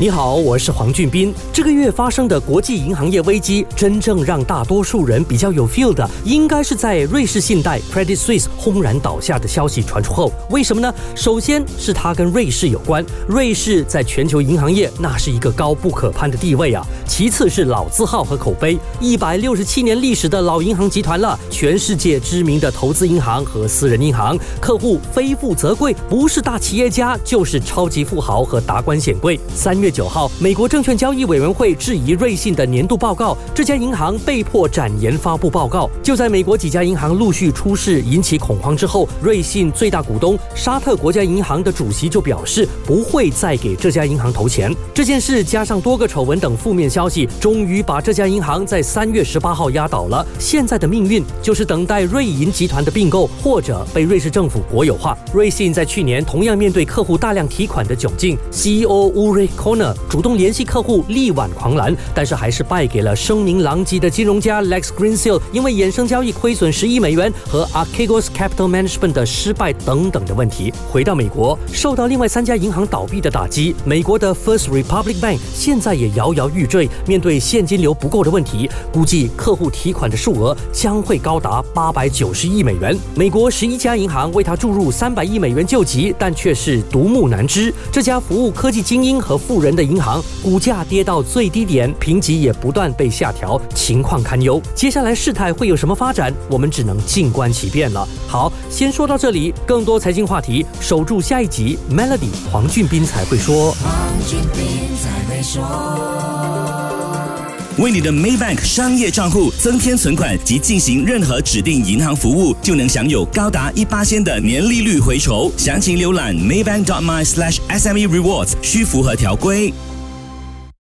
你好，我是黄俊斌。这个月发生的国际银行业危机，真正让大多数人比较有 feel 的，应该是在瑞士信贷 Credit Suisse 轰然倒下的消息传出后。为什么呢？首先是它跟瑞士有关，瑞士在全球银行业那是一个高不可攀的地位啊。其次是老字号和口碑，一百六十七年历史的老银行集团了，全世界知名的投资银行和私人银行，客户非富则贵，不是大企业家就是超级富豪和达官显贵。三月。九号，美国证券交易委员会质疑瑞信的年度报告，这家银行被迫展延发布报告。就在美国几家银行陆续出事引起恐慌之后，瑞信最大股东沙特国家银行的主席就表示不会再给这家银行投钱。这件事加上多个丑闻等负面消息，终于把这家银行在三月十八号压倒了。现在的命运就是等待瑞银集团的并购，或者被瑞士政府国有化。瑞信在去年同样面对客户大量提款的窘境，CEO Uri k 主动联系客户力挽狂澜，但是还是败给了声名狼藉的金融家 Lex Greensill，因为衍生交易亏损十亿美元和 Archegos Capital Management 的失败等等的问题。回到美国，受到另外三家银行倒闭的打击，美国的 First Republic Bank 现在也摇摇欲坠，面对现金流不够的问题，估计客户提款的数额将会高达八百九十亿美元。美国十一家银行为他注入三百亿美元救急，但却是独木难支。这家服务科技精英和富人。人的银行股价跌到最低点，评级也不断被下调，情况堪忧。接下来事态会有什么发展？我们只能静观其变了。好，先说到这里，更多财经话题，守住下一集。Melody 黄俊斌才会说。为你的 Maybank 商业账户增添存款及进行任何指定银行服务，就能享有高达一八千的年利率回酬。详情浏览 Maybank.my/SME Rewards，需符合条规。